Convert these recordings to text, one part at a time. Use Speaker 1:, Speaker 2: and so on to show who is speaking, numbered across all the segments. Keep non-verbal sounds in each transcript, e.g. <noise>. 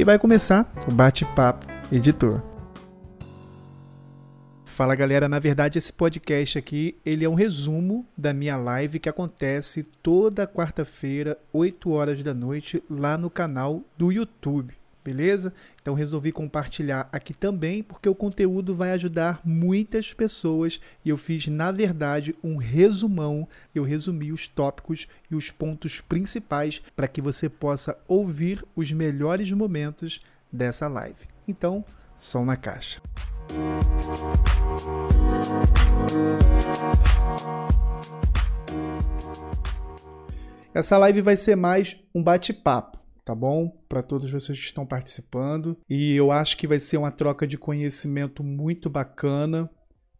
Speaker 1: e vai começar o bate-papo editor. Fala galera, na verdade esse podcast aqui, ele é um resumo da minha live que acontece toda quarta-feira, 8 horas da noite, lá no canal do YouTube beleza? Então resolvi compartilhar aqui também porque o conteúdo vai ajudar muitas pessoas e eu fiz, na verdade, um resumão. Eu resumi os tópicos e os pontos principais para que você possa ouvir os melhores momentos dessa live. Então, som na caixa. Essa live vai ser mais um bate-papo tá bom? Para todos vocês que estão participando. E eu acho que vai ser uma troca de conhecimento muito bacana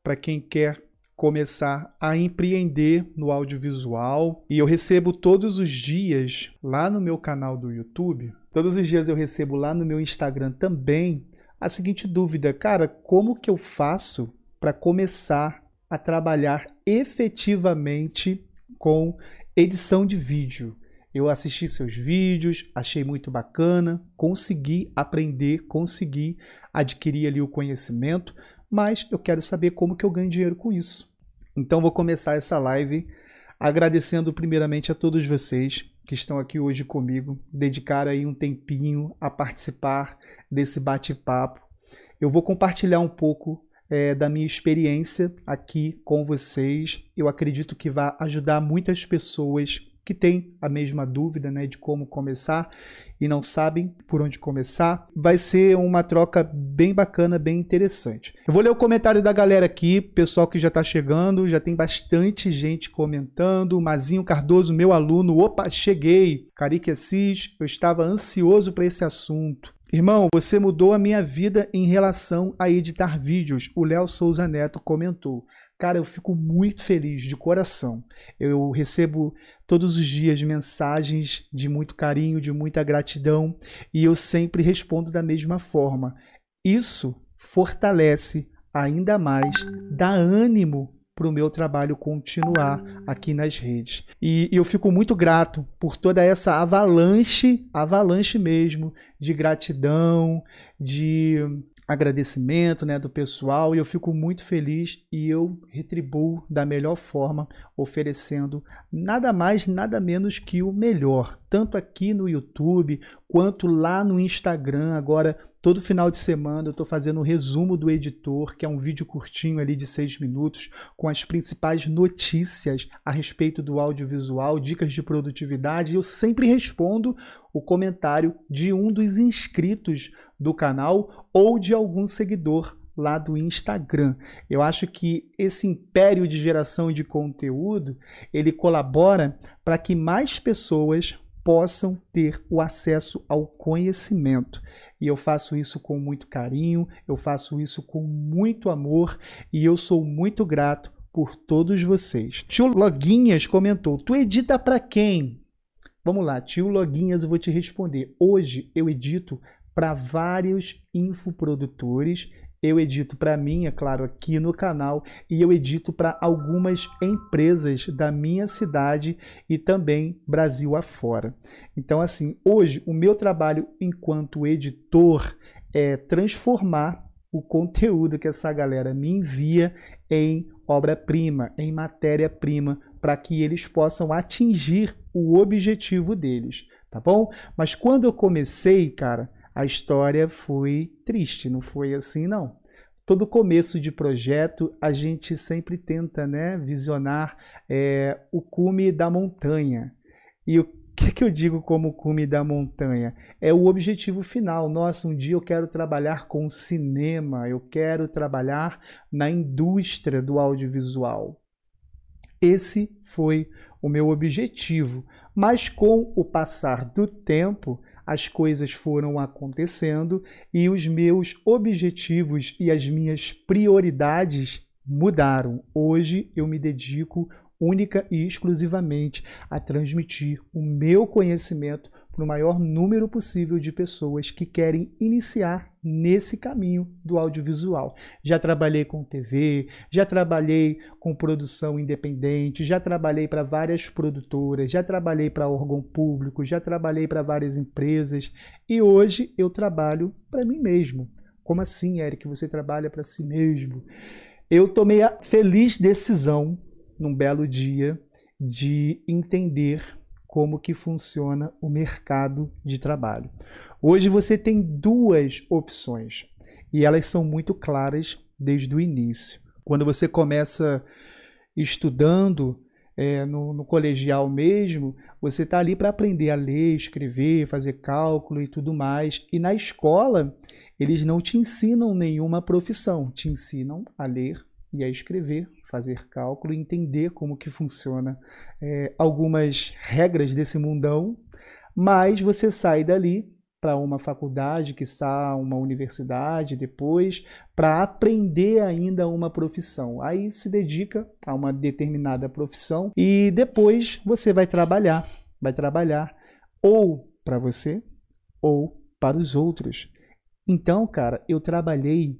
Speaker 1: para quem quer começar a empreender no audiovisual. E eu recebo todos os dias lá no meu canal do YouTube, todos os dias eu recebo lá no meu Instagram também a seguinte dúvida, cara, como que eu faço para começar a trabalhar efetivamente com edição de vídeo? Eu assisti seus vídeos, achei muito bacana, consegui aprender, consegui adquirir ali o conhecimento, mas eu quero saber como que eu ganho dinheiro com isso. Então vou começar essa live agradecendo primeiramente a todos vocês que estão aqui hoje comigo, dedicar aí um tempinho a participar desse bate-papo. Eu vou compartilhar um pouco é, da minha experiência aqui com vocês. Eu acredito que vai ajudar muitas pessoas que têm a mesma dúvida né, de como começar e não sabem por onde começar. Vai ser uma troca bem bacana, bem interessante. Eu vou ler o comentário da galera aqui, pessoal que já está chegando, já tem bastante gente comentando. Mazinho Cardoso, meu aluno, opa, cheguei. Carique Assis, eu estava ansioso para esse assunto. Irmão, você mudou a minha vida em relação a editar vídeos. O Léo Souza Neto comentou. Cara, eu fico muito feliz de coração. Eu recebo todos os dias mensagens de muito carinho, de muita gratidão, e eu sempre respondo da mesma forma. Isso fortalece ainda mais, dá ânimo para o meu trabalho continuar aqui nas redes. E, eu fico muito grato por toda essa avalanche, avalanche mesmo, de gratidão, de agradecimento né, do pessoal e eu fico muito feliz e eu retribuo da melhor forma, oferecendo nada mais, nada menos que o melhor, tanto aqui no YouTube quanto lá no Instagram. Agora, todo final de semana, eu estou fazendo um resumo do editor, que é um vídeo curtinho ali de seis minutos, com as principais notícias a respeito do audiovisual, dicas de produtividade. E eu sempre respondo o comentário de um dos inscritos do canal ou de algum seguidor lá do Instagram. Eu acho que esse império de geração de conteúdo, ele colabora para que mais pessoas possam ter o acesso ao conhecimento. E eu faço isso com muito carinho, eu faço isso com muito amor e eu sou muito grato por todos vocês. Tio Loguinhas comentou: "Tu edita para quem?" Vamos lá, tio Loguinhas, eu vou te responder. Hoje eu edito para vários infoprodutores. Eu edito para mim, é claro, aqui no canal, e eu edito para algumas empresas da minha cidade e também Brasil afora. Então, assim, hoje o meu trabalho enquanto editor é transformar o conteúdo que essa galera me envia em obra-prima, em matéria-prima, para que eles possam atingir o objetivo deles, tá bom? Mas quando eu comecei, cara, a história foi triste, não foi assim não. Todo começo de projeto a gente sempre tenta né, visionar é, o cume da montanha. E o que, que eu digo como cume da montanha? É o objetivo final. Nossa, um dia eu quero trabalhar com cinema, eu quero trabalhar na indústria do audiovisual. Esse foi o meu objetivo. Mas com o passar do tempo, as coisas foram acontecendo e os meus objetivos e as minhas prioridades mudaram. Hoje eu me dedico única e exclusivamente a transmitir o meu conhecimento para o maior número possível de pessoas que querem iniciar nesse caminho do audiovisual. Já trabalhei com TV, já trabalhei com produção independente, já trabalhei para várias produtoras, já trabalhei para órgão público, já trabalhei para várias empresas e hoje eu trabalho para mim mesmo. Como assim, Eric? Você trabalha para si mesmo? Eu tomei a feliz decisão num belo dia de entender como que funciona o mercado de trabalho. Hoje você tem duas opções e elas são muito claras desde o início. Quando você começa estudando é, no, no, colegial mesmo, você está ali para aprender a ler, escrever, fazer cálculo e tudo mais. E na escola, eles não te ensinam nenhuma profissão, te ensinam a ler e a escrever, fazer cálculo, entender como que funciona é, algumas regras desse mundão, mas você sai dali para uma faculdade, que está uma universidade depois, para aprender ainda uma profissão. Aí se dedica a uma determinada profissão e depois você vai trabalhar, vai trabalhar ou para você ou para os outros. Então, cara, eu trabalhei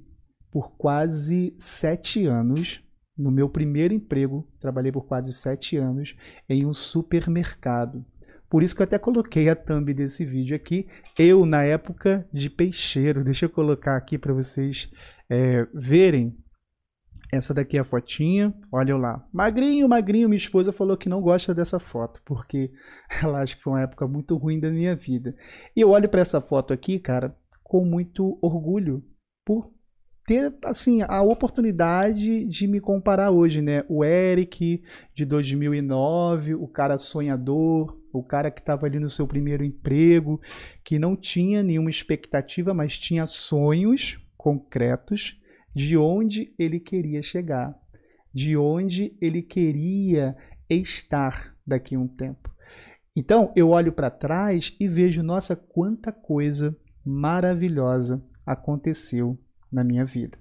Speaker 1: por quase sete anos. No meu primeiro emprego, trabalhei por quase sete anos em um supermercado. Por isso que eu até coloquei a thumb desse vídeo aqui. Eu, na época de peixeiro. <laughs> Deixa eu colocar aqui para vocês é, verem. Essa daqui é a fotinha. Olha lá. Magrinho, magrinho. Minha esposa falou que não gosta dessa foto. Porque <laughs> ela acha que foi uma época muito ruim da minha vida. E eu olho para essa foto aqui, cara, com muito orgulho. Por ter assim a oportunidade de me comparar hoje, né? O Eric de 2009, o cara sonhador, o cara que estava ali no seu primeiro emprego, que não tinha nenhuma expectativa, mas tinha sonhos concretos de onde ele queria chegar, de onde ele queria estar daqui a um tempo. Então, eu olho para trás e vejo, nossa, quanta coisa maravilhosa aconteceu na minha vida.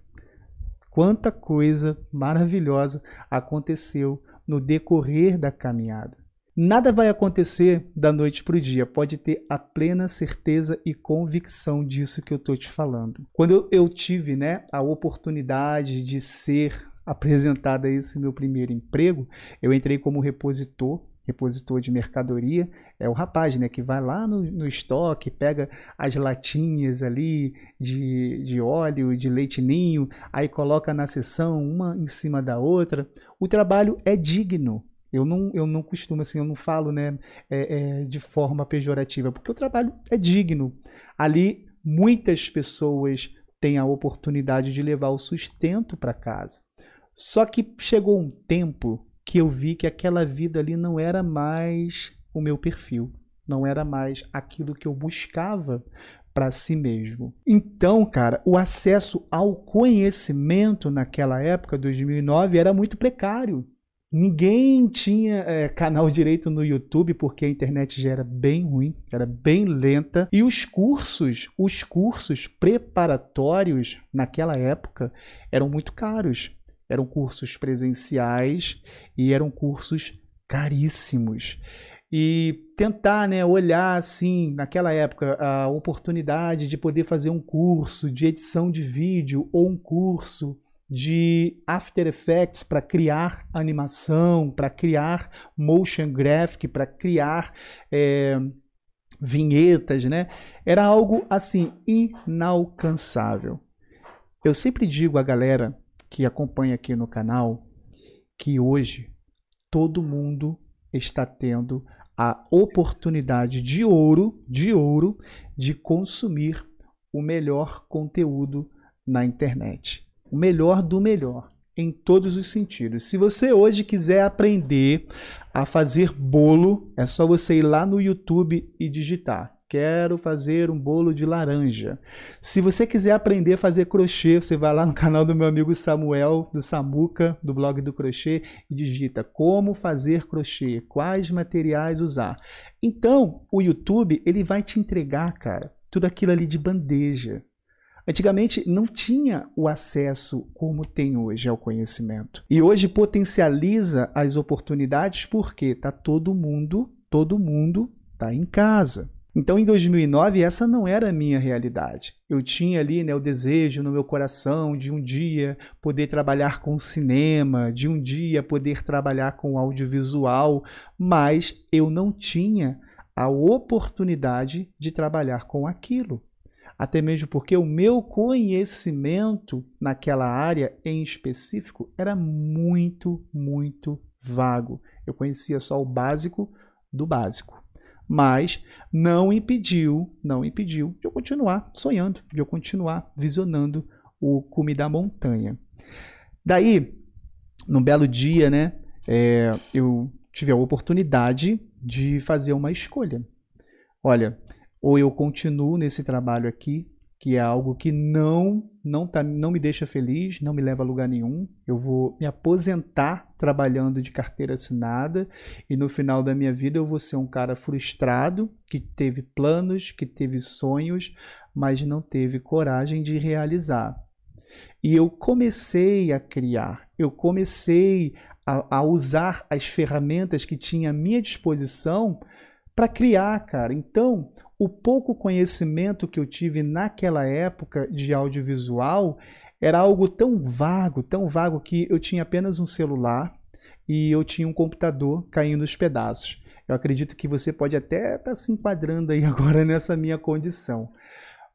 Speaker 1: Quanta coisa maravilhosa aconteceu no decorrer da caminhada. Nada vai acontecer da noite para o dia, pode ter a plena certeza e convicção disso que eu estou te falando. Quando eu tive né, a oportunidade de ser apresentado a esse meu primeiro emprego, eu entrei como repositor repositor de mercadoria, é o rapaz, né, que vai lá no, no estoque, pega as latinhas ali de, de óleo, de leite ninho, aí coloca na seção uma em cima da outra. O trabalho é digno. Eu não, eu não costumo, assim, eu não falo né, é, é, de forma pejorativa, porque o trabalho é digno. Ali, muitas pessoas têm a oportunidade de levar o sustento para casa. Só que chegou um tempo que eu vi que aquela vida ali não era mais o meu perfil, não era mais aquilo que eu buscava para si mesmo. Então, cara, o acesso ao conhecimento naquela época, 2009, era muito precário. Ninguém tinha é, canal direito no YouTube porque a internet já era bem ruim, era bem lenta. E os cursos, os cursos preparatórios naquela época eram muito caros. Eram cursos presenciais e eram cursos caríssimos. E tentar né, olhar assim, naquela época, a oportunidade de poder fazer um curso de edição de vídeo ou um curso de After Effects para criar animação, para criar motion graphic, para criar é, vinhetas, né? Era algo assim inalcançável. Eu sempre digo à galera que acompanha aqui no canal que hoje todo mundo está tendo a oportunidade de ouro, de ouro, de consumir o melhor conteúdo na internet. O melhor do melhor, em todos os sentidos. Se você hoje quiser aprender a fazer bolo, é só você ir lá no YouTube e digitar Quero fazer um bolo de laranja. Se você quiser aprender a fazer crochê, você vai lá no canal do meu amigo Samuel, do Samuca, do blog do crochê, e digita como fazer crochê, quais materiais usar. Então, o YouTube, ele vai te entregar, cara, tudo aquilo ali de bandeja. Antigamente não tinha o acesso como tem hoje ao conhecimento. E hoje potencializa as oportunidades porque tá todo mundo, todo mundo tá em casa. Então, em 2009, essa não era a minha realidade. Eu tinha ali né, o desejo no meu coração de um dia poder trabalhar com cinema, de um dia poder trabalhar com audiovisual, mas eu não tinha a oportunidade de trabalhar com aquilo. Até mesmo porque o meu conhecimento naquela área em específico era muito, muito vago. Eu conhecia só o básico do básico mas não impediu, não impediu de eu continuar sonhando, de eu continuar visionando o cume da montanha. Daí, num belo dia, né, é, eu tive a oportunidade de fazer uma escolha. Olha, ou eu continuo nesse trabalho aqui que é algo que não não tá, não me deixa feliz, não me leva a lugar nenhum. Eu vou me aposentar trabalhando de carteira assinada e no final da minha vida eu vou ser um cara frustrado, que teve planos, que teve sonhos, mas não teve coragem de realizar. E eu comecei a criar, eu comecei a, a usar as ferramentas que tinha à minha disposição para criar, cara. Então, o pouco conhecimento que eu tive naquela época de audiovisual era algo tão vago, tão vago que eu tinha apenas um celular e eu tinha um computador caindo aos pedaços. Eu acredito que você pode até estar tá se enquadrando aí <laughs> agora nessa minha condição.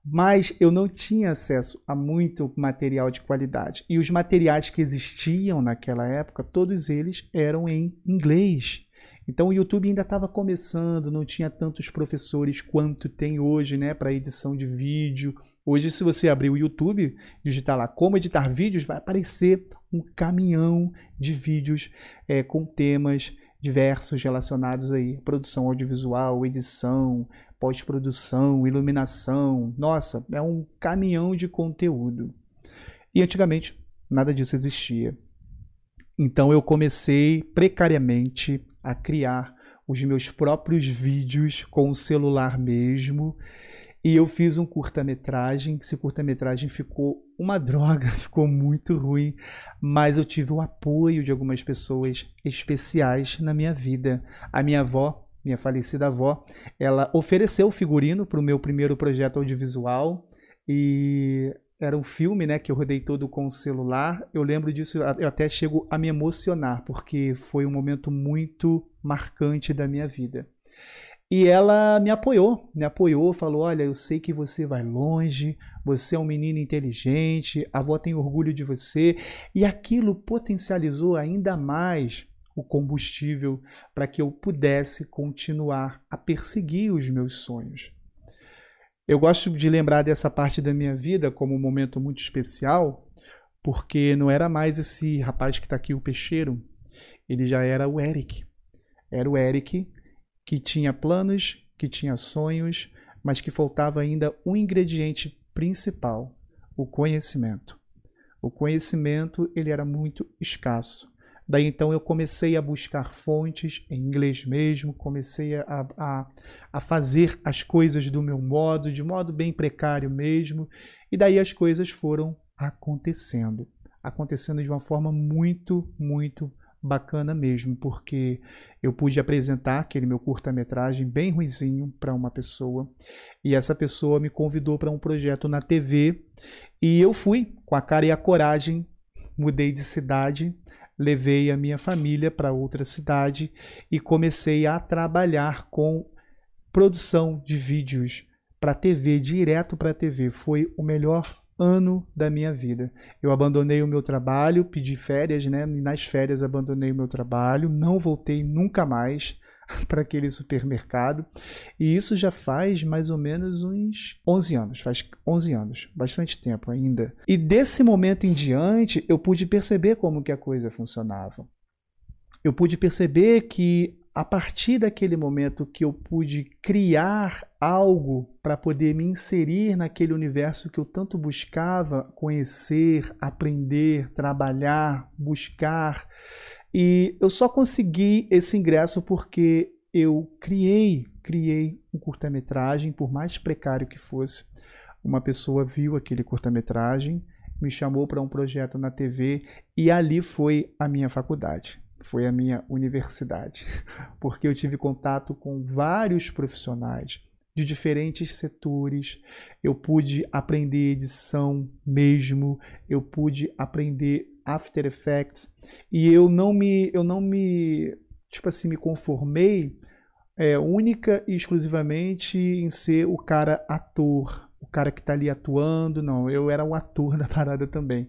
Speaker 1: Mas eu não tinha acesso a muito material de qualidade. E os materiais que existiam naquela época, todos eles eram em inglês. Então o YouTube ainda estava começando, não tinha tantos professores quanto tem hoje, né, para edição de vídeo. Hoje, se você abrir o YouTube, digitar lá como editar vídeos, vai aparecer um caminhão de vídeos é, com temas diversos relacionados aí, produção audiovisual, edição, pós-produção, iluminação. Nossa, é um caminhão de conteúdo. E antigamente nada disso existia. Então eu comecei precariamente a criar os meus próprios vídeos com o celular mesmo. E eu fiz um curta-metragem. Esse curta-metragem ficou uma droga, <laughs> ficou muito ruim, mas eu tive o apoio de algumas pessoas especiais na minha vida. A minha avó, minha falecida avó, ela ofereceu o figurino para o meu primeiro projeto audiovisual e era um filme, né, que eu rodei todo com o celular. Eu lembro disso, eu até chego a me emocionar, porque foi um momento muito marcante da minha vida. E ela me apoiou, me apoiou, falou: Olha, eu sei que você vai longe, você é um menino inteligente, a avó tem orgulho de você. E aquilo potencializou ainda mais o combustível para que eu pudesse continuar a perseguir os meus sonhos. Eu gosto de lembrar dessa parte da minha vida como um momento muito especial, porque não era mais esse rapaz que está aqui, o peixeiro, ele já era o Eric. Era o Eric que tinha planos, que tinha sonhos, mas que faltava ainda um ingrediente principal, o conhecimento. O conhecimento ele era muito escasso. Daí então eu comecei a buscar fontes em inglês mesmo, comecei a, a, a fazer as coisas do meu modo, de modo bem precário mesmo, e daí as coisas foram acontecendo. Acontecendo de uma forma muito, muito bacana mesmo, porque eu pude apresentar aquele meu curta-metragem bem ruizinho para uma pessoa, e essa pessoa me convidou para um projeto na TV, e eu fui com a cara e a coragem, mudei de cidade, levei a minha família para outra cidade e comecei a trabalhar com produção de vídeos para TV, direto para TV. Foi o melhor ano da minha vida. Eu abandonei o meu trabalho, pedi férias, né? E nas férias abandonei o meu trabalho, não voltei nunca mais. <laughs> para aquele supermercado. E isso já faz mais ou menos uns 11 anos, faz 11 anos, bastante tempo ainda. E desse momento em diante, eu pude perceber como que a coisa funcionava. Eu pude perceber que a partir daquele momento que eu pude criar algo para poder me inserir naquele universo que eu tanto buscava conhecer, aprender, trabalhar, buscar, e eu só consegui esse ingresso porque eu criei, criei um curta-metragem, por mais precário que fosse. Uma pessoa viu aquele curta-metragem, me chamou para um projeto na TV e ali foi a minha faculdade, foi a minha universidade, <laughs> porque eu tive contato com vários profissionais, de diferentes setores, eu pude aprender edição mesmo, eu pude aprender After Effects e eu não me eu não me tipo assim me conformei é, única e exclusivamente em ser o cara ator, o cara que está ali atuando, não, eu era o ator <laughs> da parada também.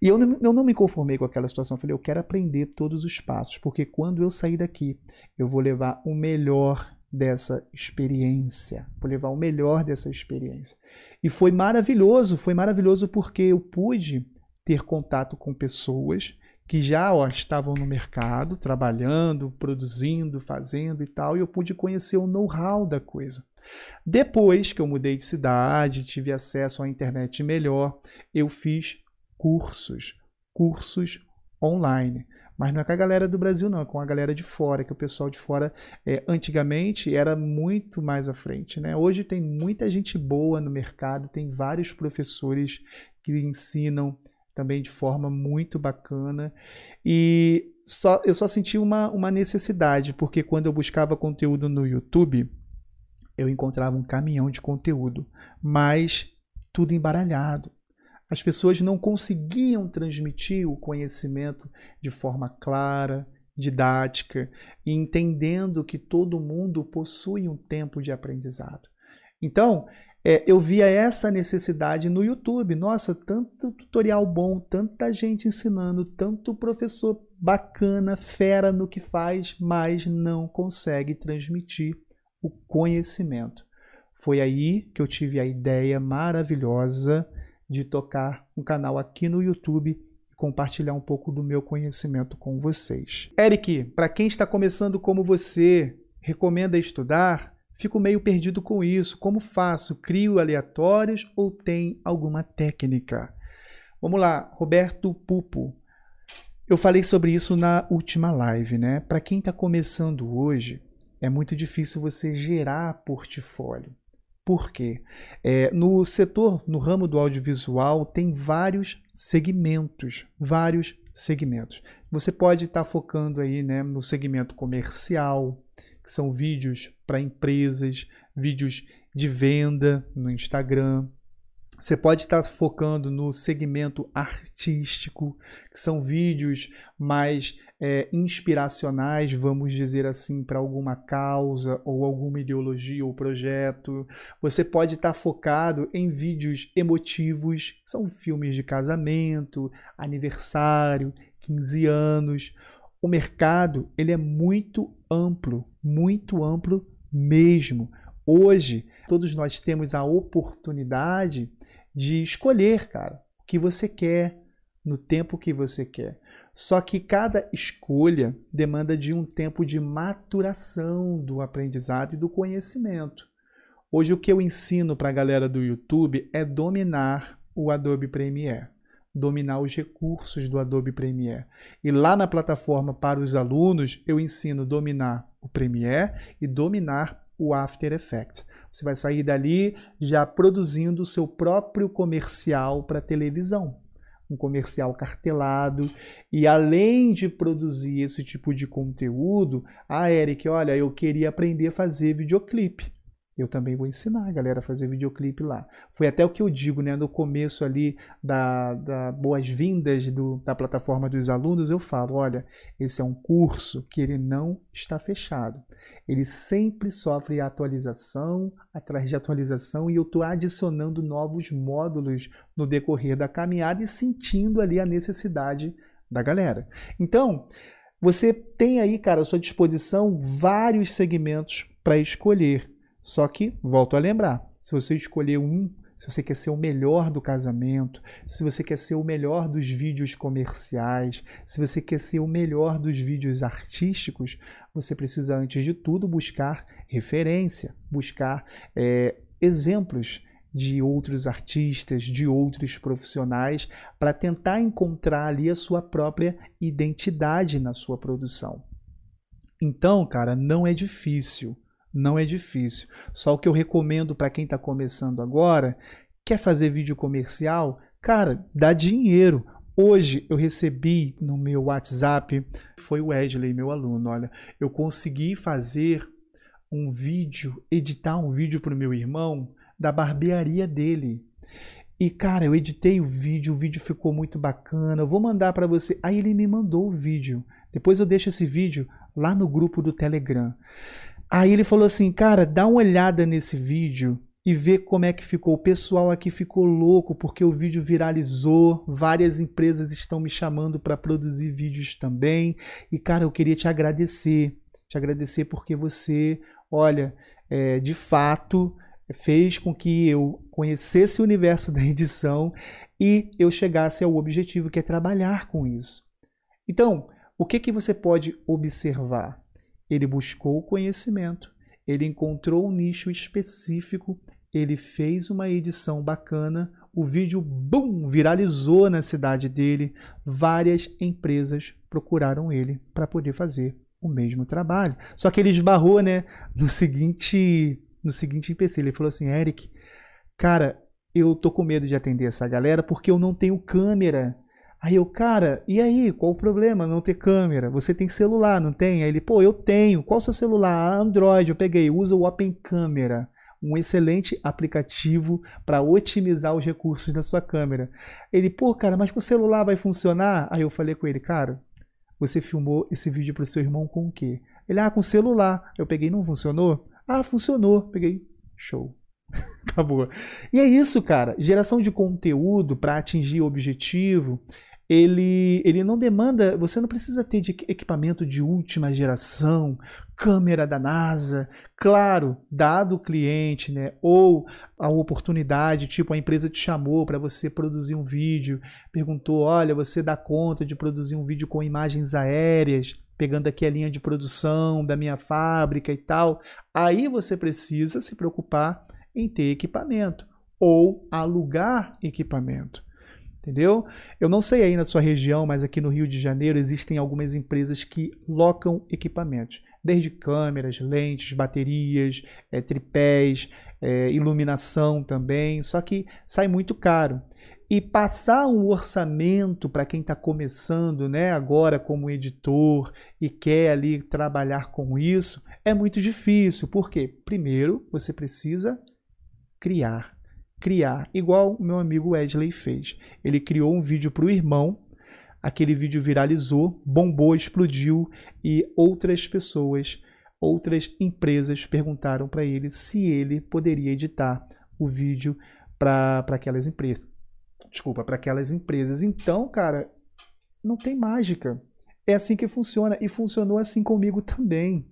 Speaker 1: E eu não, eu não me conformei com aquela situação, eu falei, eu quero aprender todos os passos, porque quando eu sair daqui, eu vou levar o melhor dessa experiência, vou levar o melhor dessa experiência. E foi maravilhoso, foi maravilhoso porque eu pude ter contato com pessoas que já ó, estavam no mercado, trabalhando, produzindo, fazendo e tal, e eu pude conhecer o know-how da coisa. Depois que eu mudei de cidade, tive acesso à internet melhor, eu fiz cursos, cursos online. Mas não é com a galera do Brasil, não, é com a galera de fora, que o pessoal de fora é, antigamente era muito mais à frente. Né? Hoje tem muita gente boa no mercado, tem vários professores que ensinam também de forma muito bacana. E só, eu só senti uma, uma necessidade, porque quando eu buscava conteúdo no YouTube, eu encontrava um caminhão de conteúdo, mas tudo embaralhado. As pessoas não conseguiam transmitir o conhecimento de forma clara, didática, entendendo que todo mundo possui um tempo de aprendizado. Então, é, eu via essa necessidade no YouTube. Nossa, tanto tutorial bom, tanta gente ensinando, tanto professor bacana, fera no que faz, mas não consegue transmitir o conhecimento. Foi aí que eu tive a ideia maravilhosa de tocar um canal aqui no YouTube e compartilhar um pouco do meu conhecimento com vocês. Eric, para quem está começando como você, recomenda estudar? Fico meio perdido com isso. Como faço? Crio aleatórios ou tem alguma técnica? Vamos lá, Roberto Pupo. Eu falei sobre isso na última live, né? Para quem está começando hoje, é muito difícil você gerar portfólio. Por quê? É, no setor, no ramo do audiovisual, tem vários segmentos, vários segmentos. Você pode estar tá focando aí né, no segmento comercial, que são vídeos para empresas, vídeos de venda no Instagram. Você pode estar tá focando no segmento artístico, que são vídeos mais é, inspiracionais, vamos dizer assim, para alguma causa ou alguma ideologia ou projeto. Você pode estar focado em vídeos emotivos, são filmes de casamento, aniversário, 15 anos. O mercado ele é muito amplo, muito amplo mesmo. Hoje, todos nós temos a oportunidade de escolher, cara, o que você quer, no tempo que você quer. Só que cada escolha demanda de um tempo de maturação do aprendizado e do conhecimento. Hoje o que eu ensino para a galera do YouTube é dominar o Adobe Premiere, dominar os recursos do Adobe Premiere. E lá na plataforma para os alunos eu ensino dominar o Premiere e dominar o After Effects. Você vai sair dali já produzindo o seu próprio comercial para televisão um comercial cartelado. E além de produzir esse tipo de conteúdo, a Eric, olha, eu queria aprender a fazer videoclipe eu também vou ensinar a galera a fazer videoclipe lá. Foi até o que eu digo, né? No começo ali da, da boas-vindas da plataforma dos alunos, eu falo, olha, esse é um curso que ele não está fechado. Ele sempre sofre atualização atrás de atualização e eu estou adicionando novos módulos no decorrer da caminhada e sentindo ali a necessidade da galera. Então, você tem aí, cara, à sua disposição vários segmentos para escolher. Só que, volto a lembrar, se você escolher um, se você quer ser o melhor do casamento, se você quer ser o melhor dos vídeos comerciais, se você quer ser o melhor dos vídeos artísticos, você precisa, antes de tudo, buscar referência, buscar é, exemplos de outros artistas, de outros profissionais, para tentar encontrar ali a sua própria identidade na sua produção. Então, cara, não é difícil não é difícil. Só o que eu recomendo para quem está começando agora, quer fazer vídeo comercial, cara, dá dinheiro. Hoje eu recebi no meu WhatsApp, foi o Wesley, meu aluno, olha, eu consegui fazer um vídeo, editar um vídeo para o meu irmão da barbearia dele. E cara, eu editei o vídeo, o vídeo ficou muito bacana. Eu vou mandar para você. Aí ele me mandou o vídeo. Depois eu deixo esse vídeo lá no grupo do Telegram. Aí ele falou assim: "Cara, dá uma olhada nesse vídeo e vê como é que ficou. O pessoal aqui ficou louco porque o vídeo viralizou. Várias empresas estão me chamando para produzir vídeos também. E cara, eu queria te agradecer, te agradecer porque você, olha, é, de fato fez com que eu conhecesse o universo <laughs> da edição e eu chegasse ao objetivo que é trabalhar com isso. Então, o que, que você pode observar? Ele buscou o conhecimento, ele encontrou um nicho específico, ele fez uma edição bacana, o vídeo, bum, viralizou na cidade dele, várias empresas procuraram ele para poder fazer o mesmo trabalho. Só que ele esbarrou, né, no seguinte no seguinte empecilho. Ele falou assim: Eric, cara, eu tô com medo de atender essa galera porque eu não tenho câmera. Aí eu, cara, e aí? Qual o problema não ter câmera? Você tem celular, não tem? Aí ele, pô, eu tenho. Qual o seu celular? Android, eu peguei. Usa o Open Camera, um excelente aplicativo para otimizar os recursos da sua câmera. Ele, pô, cara, mas com o celular vai funcionar? Aí eu falei com ele, cara, você filmou esse vídeo para o seu irmão com o quê? Ele, ah, com celular. Eu peguei, não funcionou? Ah, funcionou. Peguei. Show. <laughs> Acabou. E é isso, cara. Geração de conteúdo para atingir o objetivo ele, ele não demanda, você não precisa ter de equipamento de última geração, câmera da NASA, claro, dado o cliente, né, ou a oportunidade, tipo a empresa te chamou para você produzir um vídeo, perguntou, olha, você dá conta de produzir um vídeo com imagens aéreas, pegando aqui a linha de produção da minha fábrica e tal, aí você precisa se preocupar em ter equipamento ou alugar equipamento entendeu? Eu não sei aí na sua região, mas aqui no Rio de Janeiro existem algumas empresas que locam equipamentos, desde câmeras, lentes, baterias, é, tripés, é, iluminação também, só que sai muito caro. E passar um orçamento para quem está começando, né, agora como editor e quer ali trabalhar com isso, é muito difícil. Por quê? Primeiro, você precisa criar criar, igual o meu amigo Wesley fez. Ele criou um vídeo para o irmão, aquele vídeo viralizou, bombou, explodiu e outras pessoas, outras empresas perguntaram para ele se ele poderia editar o vídeo para aquelas empresas. Desculpa, para aquelas empresas. Então, cara, não tem mágica. É assim que funciona e funcionou assim comigo também.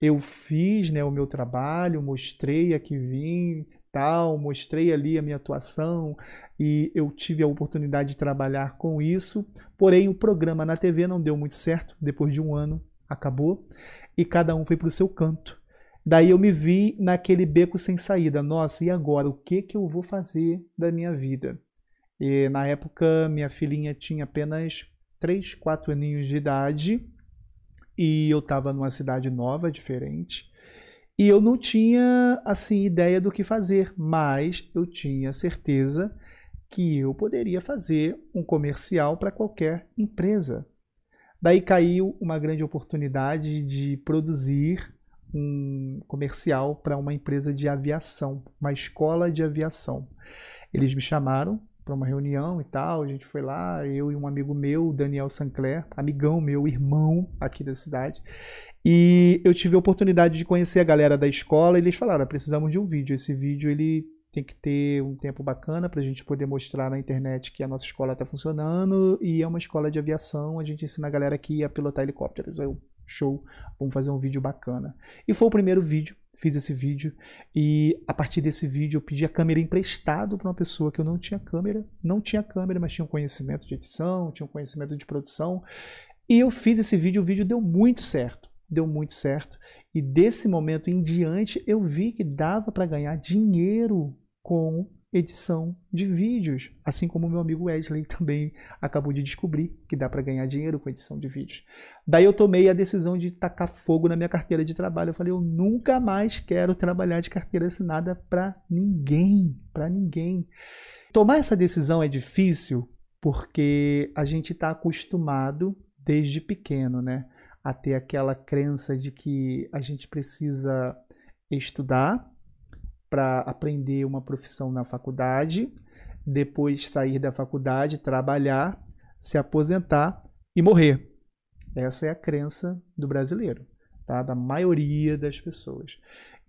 Speaker 1: Eu fiz né, o meu trabalho, mostrei a que vim, tal, mostrei ali a minha atuação e eu tive a oportunidade de trabalhar com isso. Porém, o programa na TV não deu muito certo, depois de um ano acabou e cada um foi para o seu canto. Daí eu me vi naquele beco sem saída. Nossa, e agora? O que, que eu vou fazer da minha vida? E na época, minha filhinha tinha apenas 3, 4 aninhos de idade e eu estava numa cidade nova, diferente. E eu não tinha assim ideia do que fazer, mas eu tinha certeza que eu poderia fazer um comercial para qualquer empresa. Daí caiu uma grande oportunidade de produzir um comercial para uma empresa de aviação, uma escola de aviação. Eles me chamaram para uma reunião e tal. A gente foi lá, eu e um amigo meu, Daniel Sancler, amigão meu, irmão aqui da cidade. E eu tive a oportunidade de conhecer a galera da escola e eles falaram: precisamos de um vídeo. Esse vídeo ele tem que ter um tempo bacana para a gente poder mostrar na internet que a nossa escola está funcionando e é uma escola de aviação. A gente ensina a galera aqui a pilotar helicópteros. Eu, show, vamos fazer um vídeo bacana. E foi o primeiro vídeo fiz esse vídeo e a partir desse vídeo eu pedi a câmera emprestado para uma pessoa que eu não tinha câmera, não tinha câmera, mas tinha um conhecimento de edição, tinha um conhecimento de produção. E eu fiz esse vídeo, o vídeo deu muito certo, deu muito certo. E desse momento em diante eu vi que dava para ganhar dinheiro com edição de vídeos, assim como meu amigo Wesley também acabou de descobrir que dá para ganhar dinheiro com edição de vídeos. Daí eu tomei a decisão de tacar fogo na minha carteira de trabalho. Eu falei, eu nunca mais quero trabalhar de carteira assinada para ninguém, para ninguém. Tomar essa decisão é difícil porque a gente está acostumado desde pequeno, né, a ter aquela crença de que a gente precisa estudar para aprender uma profissão na faculdade, depois sair da faculdade, trabalhar, se aposentar e morrer. Essa é a crença do brasileiro, tá? da maioria das pessoas.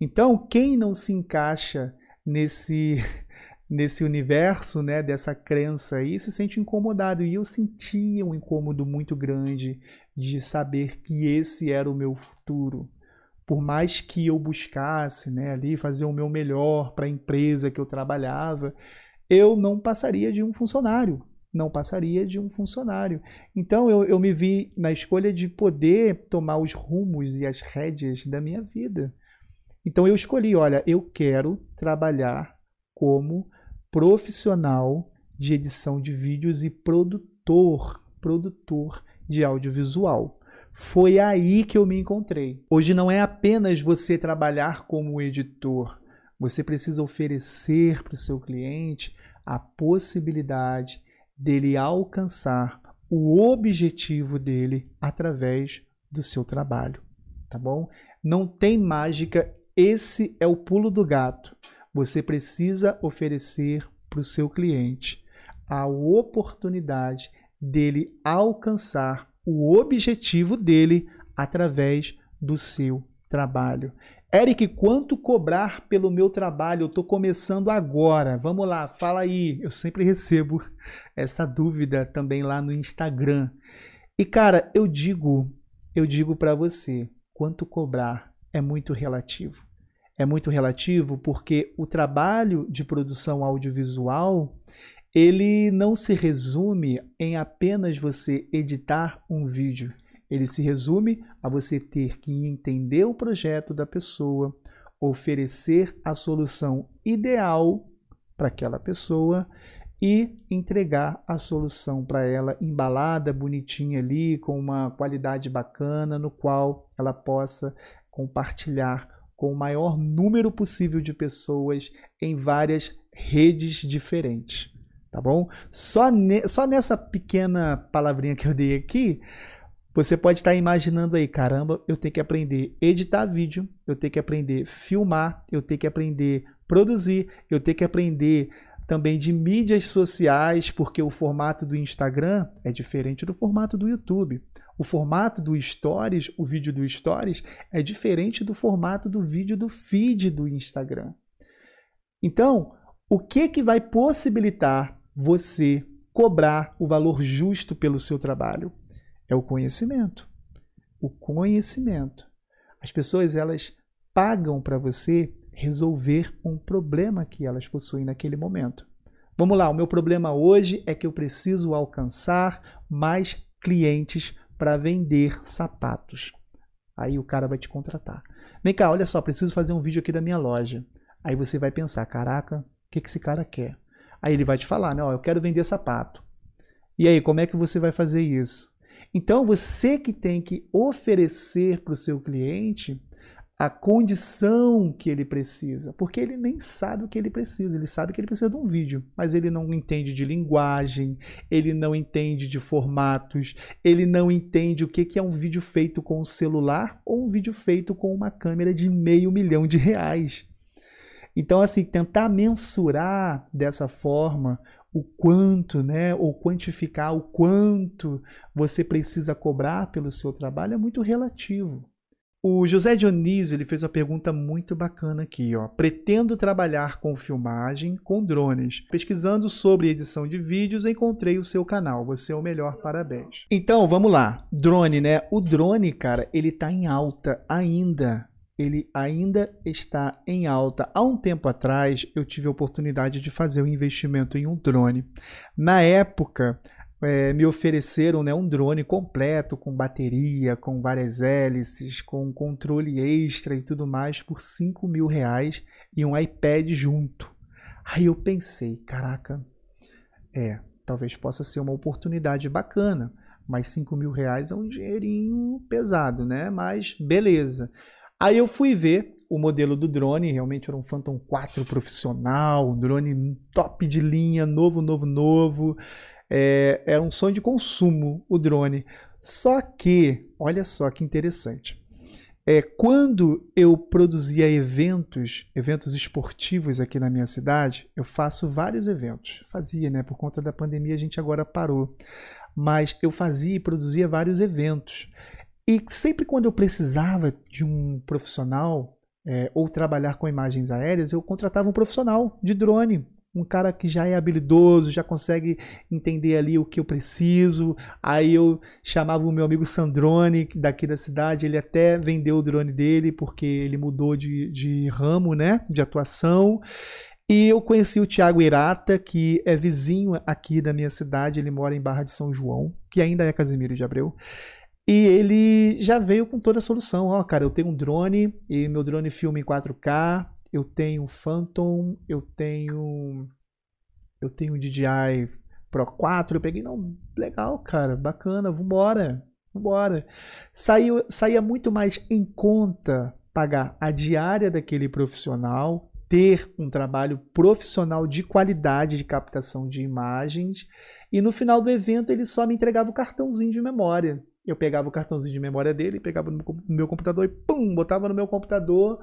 Speaker 1: Então, quem não se encaixa nesse <laughs> nesse universo, né, dessa crença aí, se sente incomodado. E eu sentia um incômodo muito grande de saber que esse era o meu futuro. Por mais que eu buscasse, né, ali fazer o meu melhor para a empresa que eu trabalhava, eu não passaria de um funcionário. Não passaria de um funcionário. Então eu, eu me vi na escolha de poder tomar os rumos e as rédeas da minha vida. Então eu escolhi, olha, eu quero trabalhar como profissional de edição de vídeos e produtor, produtor de audiovisual. Foi aí que eu me encontrei. Hoje não é apenas você trabalhar como editor, você precisa oferecer para o seu cliente a possibilidade dele alcançar o objetivo dele através do seu trabalho, tá bom? Não tem mágica esse é o pulo do gato. Você precisa oferecer para o seu cliente a oportunidade dele alcançar o objetivo dele através do seu trabalho. Eric, quanto cobrar pelo meu trabalho? Eu estou começando agora. Vamos lá, fala aí. Eu sempre recebo <laughs> essa dúvida também lá no Instagram. E cara, eu digo, eu digo para você, quanto cobrar é muito relativo é muito relativo porque o trabalho de produção audiovisual ele não se resume em apenas você editar um vídeo. Ele se resume a você ter que entender o projeto da pessoa, oferecer a solução ideal para aquela pessoa e entregar a solução para ela embalada, bonitinha ali, com uma qualidade bacana, no qual ela possa compartilhar com o maior número possível de pessoas em várias redes diferentes. Tá bom? Só, ne só nessa pequena palavrinha que eu dei aqui, você pode estar imaginando aí, caramba, eu tenho que aprender editar vídeo, eu tenho que aprender filmar, eu tenho que aprender produzir, eu tenho que aprender também de mídias sociais, porque o formato do Instagram é diferente do formato do YouTube. O formato do Stories, o vídeo do Stories, é diferente do formato do vídeo do feed do Instagram. Então, o que, que vai possibilitar você cobrar o valor justo pelo seu trabalho? É o conhecimento. O conhecimento. As pessoas elas pagam para você resolver um problema que elas possuem naquele momento. Vamos lá, o meu problema hoje é que eu preciso alcançar mais clientes para vender sapatos. Aí o cara vai te contratar. Vem cá, olha só, preciso fazer um vídeo aqui da minha loja. Aí você vai pensar, caraca, o que, que esse cara quer? Aí ele vai te falar, né? Ó, eu quero vender sapato. E aí, como é que você vai fazer isso? Então, você que tem que oferecer para o seu cliente a condição que ele precisa, porque ele nem sabe o que ele precisa, ele sabe que ele precisa de um vídeo, mas ele não entende de linguagem, ele não entende de formatos, ele não entende o que é um vídeo feito com um celular ou um vídeo feito com uma câmera de meio milhão de reais. Então, assim, tentar mensurar dessa forma o quanto, né, ou quantificar o quanto você precisa cobrar pelo seu trabalho é muito relativo. O José Dionísio ele fez uma pergunta muito bacana aqui. Ó. Pretendo trabalhar com filmagem com drones. Pesquisando sobre edição de vídeos, encontrei o seu canal. Você é o melhor, parabéns. Então, vamos lá. Drone, né? O drone, cara, ele tá em alta ainda. Ele ainda está em alta. Há um tempo atrás, eu tive a oportunidade de fazer um investimento em um drone. Na época, é, me ofereceram né, um drone completo, com bateria, com várias hélices, com controle extra e tudo mais, por 5 mil reais e um iPad junto. Aí eu pensei, caraca, é, talvez possa ser uma oportunidade bacana, mas 5 mil reais é um dinheirinho pesado, né? Mas beleza. Aí eu fui ver o modelo do drone, realmente era um Phantom 4 profissional, um drone top de linha, novo, novo, novo é, é um sonho de consumo o drone. Só que, olha só que interessante. é, quando eu produzia eventos, eventos esportivos aqui na minha cidade, eu faço vários eventos. Fazia, né? Por conta da pandemia a gente agora parou. Mas eu fazia e produzia vários eventos. E sempre quando eu precisava de um profissional é, ou trabalhar com imagens aéreas, eu contratava um profissional de drone um cara que já é habilidoso, já consegue entender ali o que eu preciso. Aí eu chamava o meu amigo Sandrone, daqui da cidade, ele até vendeu o drone dele, porque ele mudou de, de ramo, né, de atuação. E eu conheci o Tiago Irata, que é vizinho aqui da minha cidade, ele mora em Barra de São João, que ainda é Casimiro de Abreu. E ele já veio com toda a solução. Ó, oh, cara, eu tenho um drone e meu drone filma em 4K, eu tenho Phantom, eu tenho eu tenho DJI Pro 4, eu peguei, não, legal, cara, bacana, vambora, vambora. Saiu, saía muito mais em conta pagar a diária daquele profissional, ter um trabalho profissional de qualidade de captação de imagens, e no final do evento ele só me entregava o cartãozinho de memória. Eu pegava o cartãozinho de memória dele, pegava no meu computador e pum, botava no meu computador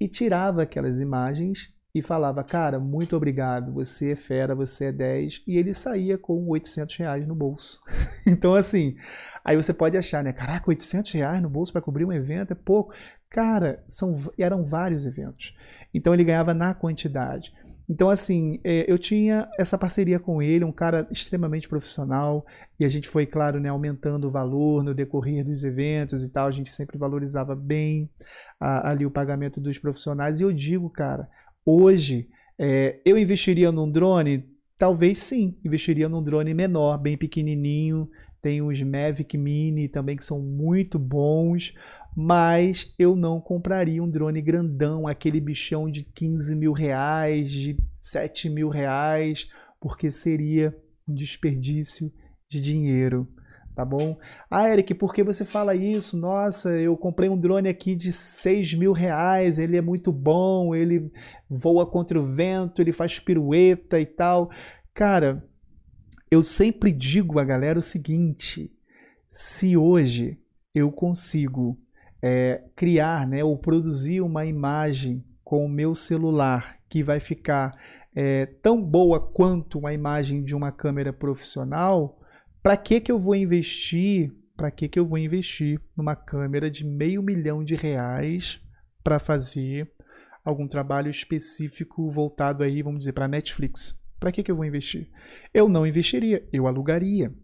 Speaker 1: e tirava aquelas imagens e falava, cara, muito obrigado, você é fera, você é 10, e ele saía com 800 reais no bolso. <laughs> então, assim, aí você pode achar, né, caraca, 800 reais no bolso para cobrir um evento é pouco. Cara, são, eram vários eventos. Então, ele ganhava na quantidade. Então, assim, é, eu tinha essa parceria com ele, um cara extremamente profissional, e a gente foi, claro, né, aumentando o valor no decorrer dos eventos e tal. A gente sempre valorizava bem a, ali o pagamento dos profissionais. E eu digo, cara, hoje, é, eu investiria num drone? Talvez sim, investiria num drone menor, bem pequenininho. Tem os Mavic Mini também que são muito bons mas eu não compraria um drone grandão, aquele bichão de 15 mil reais, de 7 mil reais, porque seria um desperdício de dinheiro, tá bom? Ah, Eric, por que você fala isso? Nossa, eu comprei um drone aqui de 6 mil reais, ele é muito bom, ele voa contra o vento, ele faz pirueta e tal. Cara, eu sempre digo a galera o seguinte: se hoje eu consigo é, criar né, ou produzir uma imagem com o meu celular que vai ficar é, tão boa quanto uma imagem de uma câmera profissional, para que, que eu vou investir? Para que, que eu vou investir numa câmera de meio milhão de reais para fazer algum trabalho específico voltado aí, vamos dizer, para Netflix? Para que, que eu vou investir? Eu não investiria, eu alugaria.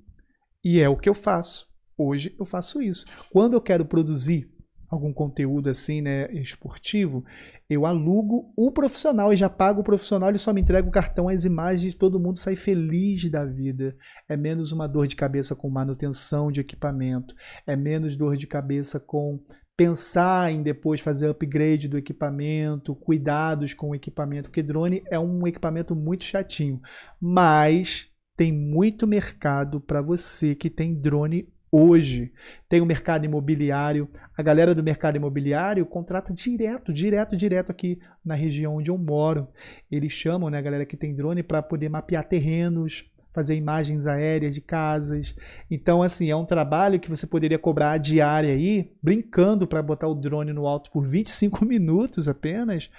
Speaker 1: E é o que eu faço. Hoje eu faço isso. Quando eu quero produzir algum conteúdo assim, né, esportivo, eu alugo o profissional e já pago o profissional, ele só me entrega o cartão, as imagens, todo mundo sai feliz da vida. É menos uma dor de cabeça com manutenção de equipamento, é menos dor de cabeça com pensar em depois fazer upgrade do equipamento, cuidados com o equipamento, porque drone é um equipamento muito chatinho, mas tem muito mercado para você que tem drone hoje. Tem o mercado imobiliário. A galera do mercado imobiliário contrata direto, direto, direto aqui na região onde eu moro. Eles chamam né, a galera que tem drone para poder mapear terrenos, fazer imagens aéreas de casas. Então, assim, é um trabalho que você poderia cobrar a diária aí, brincando para botar o drone no alto por 25 <laughs> minutos apenas,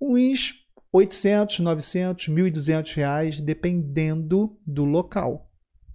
Speaker 1: uns 800, 900, 1.200 reais, dependendo do local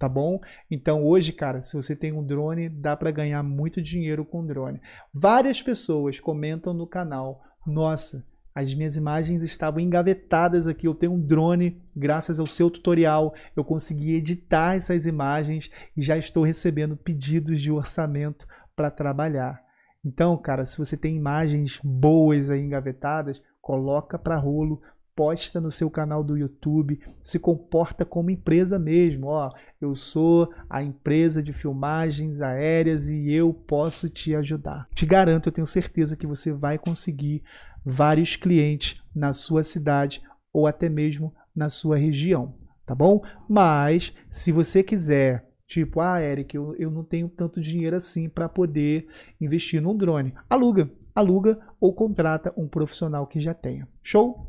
Speaker 1: tá bom? Então hoje, cara, se você tem um drone, dá para ganhar muito dinheiro com drone. Várias pessoas comentam no canal: "Nossa, as minhas imagens estavam engavetadas aqui. Eu tenho um drone, graças ao seu tutorial, eu consegui editar essas imagens e já estou recebendo pedidos de orçamento para trabalhar. Então, cara, se você tem imagens boas aí engavetadas, coloca para rolo, posta no seu canal do YouTube, se comporta como empresa mesmo. Ó, eu sou a empresa de filmagens aéreas e eu posso te ajudar. Te garanto, eu tenho certeza que você vai conseguir vários clientes na sua cidade ou até mesmo na sua região, tá bom? Mas se você quiser Tipo, ah, Eric, eu, eu não tenho tanto dinheiro assim para poder investir num drone. Aluga, aluga ou contrata um profissional que já tenha. Show?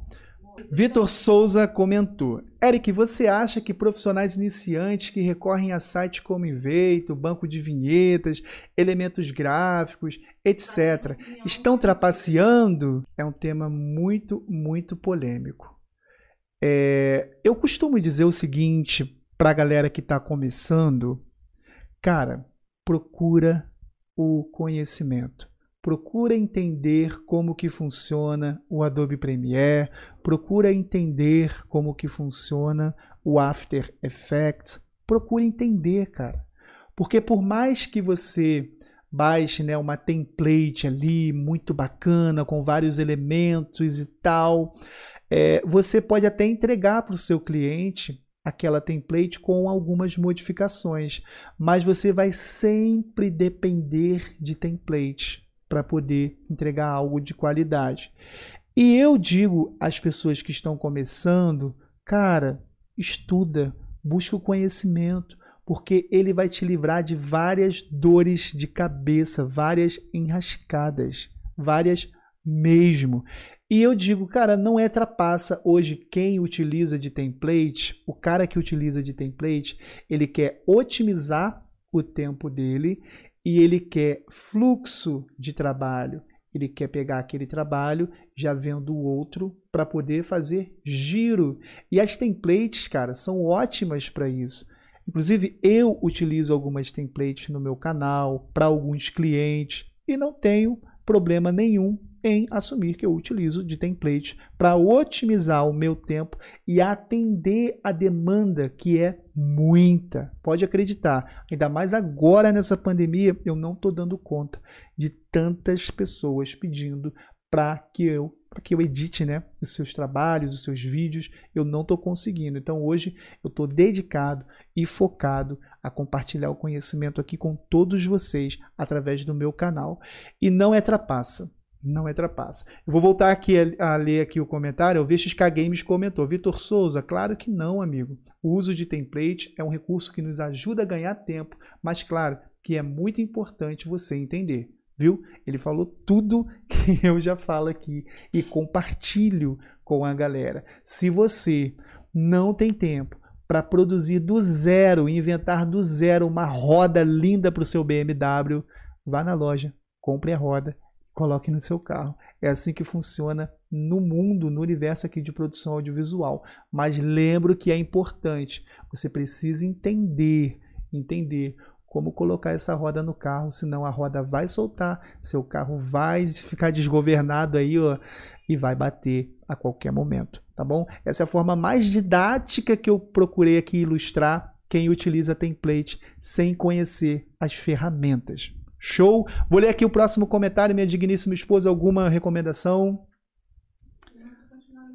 Speaker 1: Vitor Souza comentou: Eric, você acha que profissionais iniciantes que recorrem a sites como Inveito, banco de vinhetas, elementos gráficos, etc., estão trapaceando? É um tema muito, muito polêmico. É, eu costumo dizer o seguinte para a galera que está começando: cara, procura o conhecimento procura entender como que funciona o Adobe Premiere, procura entender como que funciona o After Effects, procura entender, cara. Porque por mais que você baixe né, uma template ali muito bacana, com vários elementos e tal, é, você pode até entregar para o seu cliente aquela template com algumas modificações, mas você vai sempre depender de template para poder entregar algo de qualidade. E eu digo às pessoas que estão começando, cara, estuda, busca o conhecimento, porque ele vai te livrar de várias dores de cabeça, várias enrascadas, várias mesmo. E eu digo, cara, não é trapaça hoje quem utiliza de template, o cara que utiliza de template, ele quer otimizar o tempo dele e ele quer fluxo de trabalho. Ele quer pegar aquele trabalho já vendo o outro para poder fazer giro. E as templates, cara, são ótimas para isso. Inclusive, eu utilizo algumas templates no meu canal para alguns clientes e não tenho problema nenhum em assumir que eu utilizo de template para otimizar o meu tempo e atender a demanda que é muita. Pode acreditar, ainda mais agora nessa pandemia, eu não estou dando conta de tantas pessoas pedindo para que eu para que eu edite né, os seus trabalhos, os seus vídeos, eu não estou conseguindo. Então hoje eu estou dedicado e focado a compartilhar o conhecimento aqui com todos vocês através do meu canal. E não é trapaça. Não é trapaça. Eu vou voltar aqui a, a ler aqui o comentário. O VXK Games comentou. Vitor Souza, claro que não, amigo. O uso de template é um recurso que nos ajuda a ganhar tempo, mas claro que é muito importante você entender, viu? Ele falou tudo <laughs> que eu já falo aqui e compartilho com a galera. Se você não tem tempo para produzir do zero, inventar do zero uma roda linda para o seu BMW, vá na loja, compre a roda coloque no seu carro. É assim que funciona no mundo, no universo aqui de produção audiovisual. Mas lembro que é importante, você precisa entender, entender como colocar essa roda no carro, senão a roda vai soltar, seu carro vai ficar desgovernado aí, ó, e vai bater a qualquer momento, tá bom? Essa é a forma mais didática que eu procurei aqui ilustrar quem utiliza template sem conhecer as ferramentas. Show? Vou ler aqui o próximo comentário, minha digníssima esposa. Alguma recomendação?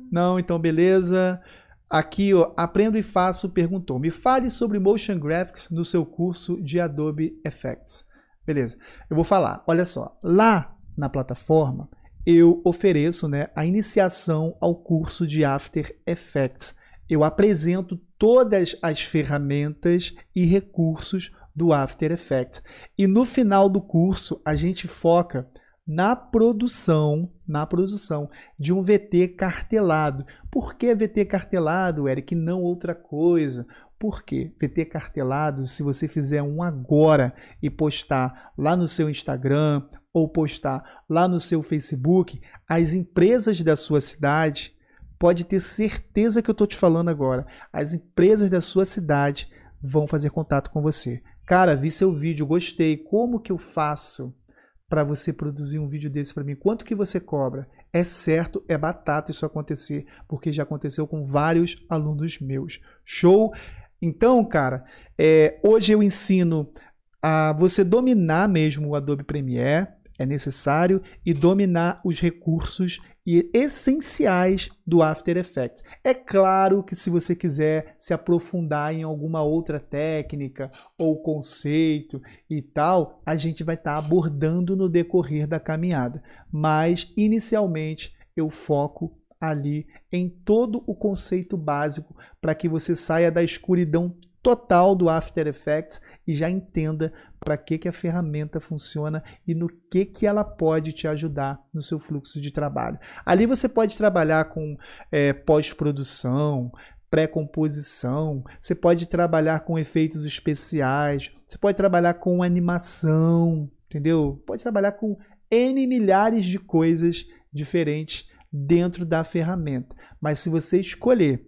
Speaker 1: Não, então beleza. Aqui, ó, Aprendo e Faço perguntou: Me fale sobre Motion Graphics no seu curso de Adobe Effects. Beleza, eu vou falar. Olha só, lá na plataforma eu ofereço né, a iniciação ao curso de After Effects. Eu apresento todas as ferramentas e recursos do After Effects. E no final do curso, a gente foca na produção, na produção de um VT cartelado. Por que VT cartelado, Eric, não outra coisa? Porque VT cartelado, se você fizer um agora e postar lá no seu Instagram ou postar lá no seu Facebook, as empresas da sua cidade, pode ter certeza que eu estou te falando agora, as empresas da sua cidade vão fazer contato com você. Cara, vi seu vídeo, gostei. Como que eu faço para você produzir um vídeo desse para mim? Quanto que você cobra? É certo, é batata isso acontecer, porque já aconteceu com vários alunos meus. Show? Então, cara, é, hoje eu ensino a você dominar mesmo o Adobe Premiere, é necessário, e dominar os recursos e essenciais do After Effects. É claro que se você quiser se aprofundar em alguma outra técnica ou conceito e tal, a gente vai estar tá abordando no decorrer da caminhada. Mas inicialmente eu foco ali em todo o conceito básico para que você saia da escuridão total do After Effects e já entenda para que, que a ferramenta funciona e no que, que ela pode te ajudar no seu fluxo de trabalho. Ali você pode trabalhar com é, pós-produção, pré-composição, você pode trabalhar com efeitos especiais, você pode trabalhar com animação, entendeu? Pode trabalhar com N milhares de coisas diferentes dentro da ferramenta. Mas se você escolher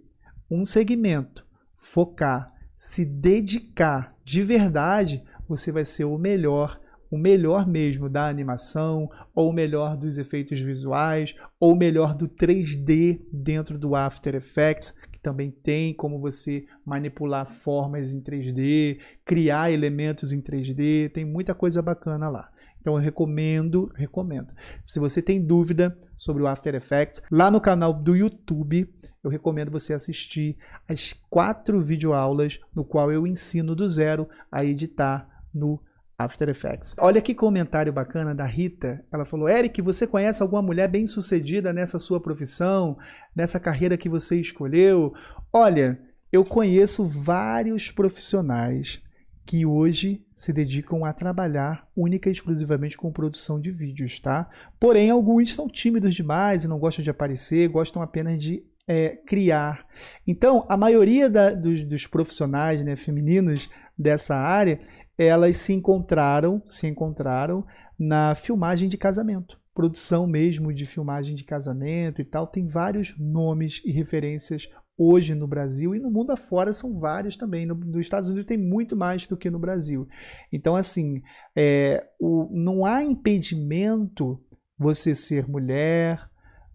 Speaker 1: um segmento, focar, se dedicar de verdade, você vai ser o melhor, o melhor mesmo da animação, ou o melhor dos efeitos visuais, ou o melhor do 3D dentro do After Effects, que também tem como você manipular formas em 3D, criar elementos em 3D, tem muita coisa bacana lá. Então eu recomendo, recomendo. Se você tem dúvida sobre o After Effects, lá no canal do YouTube, eu recomendo você assistir as quatro videoaulas no qual eu ensino do zero a editar no After Effects. Olha que comentário bacana da Rita. Ela falou: Eric, você conhece alguma mulher bem sucedida nessa sua profissão, nessa carreira que você escolheu? Olha, eu conheço vários profissionais que hoje se dedicam a trabalhar única e exclusivamente com produção de vídeos, tá? Porém, alguns são tímidos demais e não gostam de aparecer, gostam apenas de é, criar. Então, a maioria da, dos, dos, profissionais né, femininos dessa área, elas se encontraram, se encontraram na filmagem de casamento. Produção mesmo de filmagem de casamento e tal, tem vários nomes e referências hoje no Brasil e no mundo afora são vários também. No, nos Estados Unidos tem muito mais do que no Brasil. Então, assim, é, o, não há impedimento você ser mulher,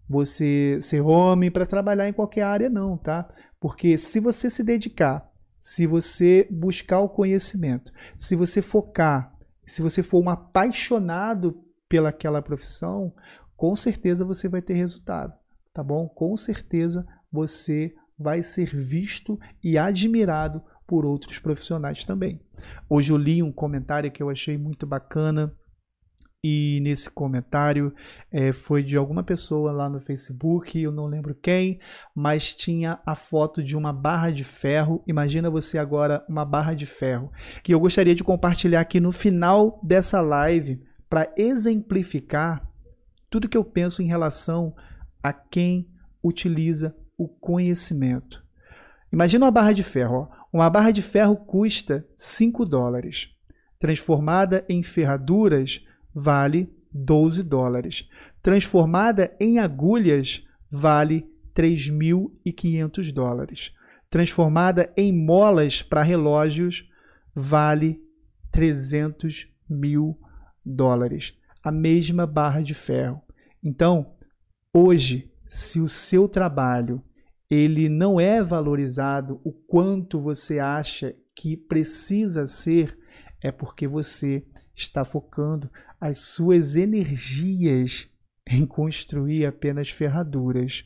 Speaker 1: você ser homem para trabalhar em qualquer área, não, tá? Porque se você se dedicar, se você buscar o conhecimento, se você focar, se você for um apaixonado pelaquela profissão, com certeza você vai ter resultado, tá bom? Com certeza você vai ser visto e admirado por outros profissionais também. Hoje eu li um comentário que eu achei muito bacana e nesse comentário é, foi de alguma pessoa lá no Facebook, eu não lembro quem, mas tinha a foto de uma barra de ferro. Imagina você agora uma barra de ferro que eu gostaria de compartilhar aqui no final dessa live para exemplificar tudo que eu penso em relação a quem utiliza o conhecimento. Imagina uma barra de ferro. Ó. Uma barra de ferro custa 5 dólares. Transformada em ferraduras, vale 12 dólares. Transformada em agulhas, vale 3.500 dólares. Transformada em molas para relógios, vale 300 mil dólares. A mesma barra de ferro. Então, hoje, se o seu trabalho ele não é valorizado o quanto você acha que precisa ser, é porque você está focando as suas energias em construir apenas ferraduras.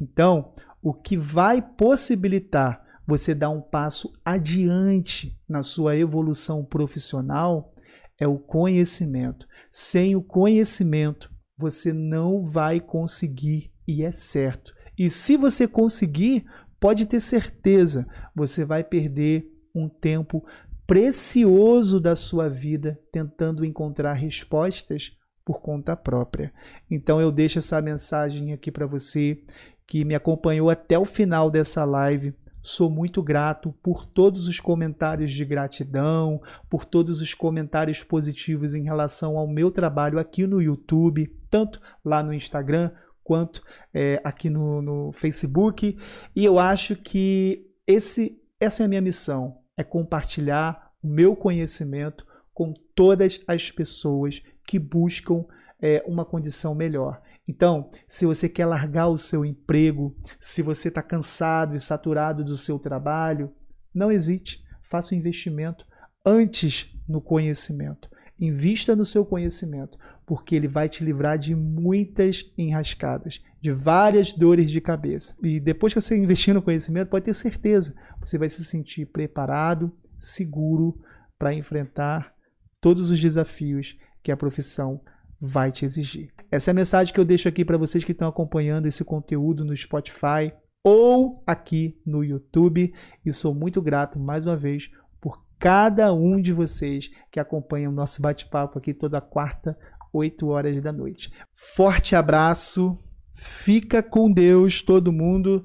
Speaker 1: Então, o que vai possibilitar você dar um passo adiante na sua evolução profissional é o conhecimento. Sem o conhecimento, você não vai conseguir, e é certo, e se você conseguir, pode ter certeza, você vai perder um tempo precioso da sua vida tentando encontrar respostas por conta própria. Então eu deixo essa mensagem aqui para você que me acompanhou até o final dessa live. Sou muito grato por todos os comentários de gratidão, por todos os comentários positivos em relação ao meu trabalho aqui no YouTube, tanto lá no Instagram quanto é, aqui no, no Facebook. E eu acho que esse, essa é a minha missão: é compartilhar o meu conhecimento com todas as pessoas que buscam é, uma condição melhor. Então, se você quer largar o seu emprego, se você está cansado e saturado do seu trabalho, não hesite, faça o um investimento antes no conhecimento. Invista no seu conhecimento, porque ele vai te livrar de muitas enrascadas, de várias dores de cabeça. E depois que você investir no conhecimento, pode ter certeza, você vai se sentir preparado, seguro para enfrentar todos os desafios que a profissão vai te exigir. Essa é a mensagem que eu deixo aqui para vocês que estão acompanhando esse conteúdo no Spotify ou aqui no YouTube. E sou muito grato mais uma vez por cada um de vocês que acompanha o nosso bate-papo aqui toda quarta, 8 horas da noite. Forte abraço, fica com Deus todo mundo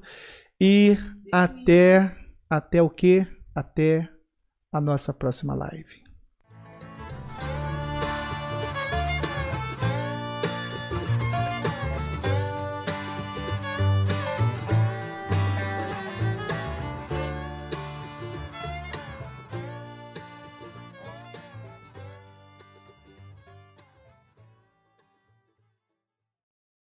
Speaker 1: e até até o que? Até a nossa próxima live.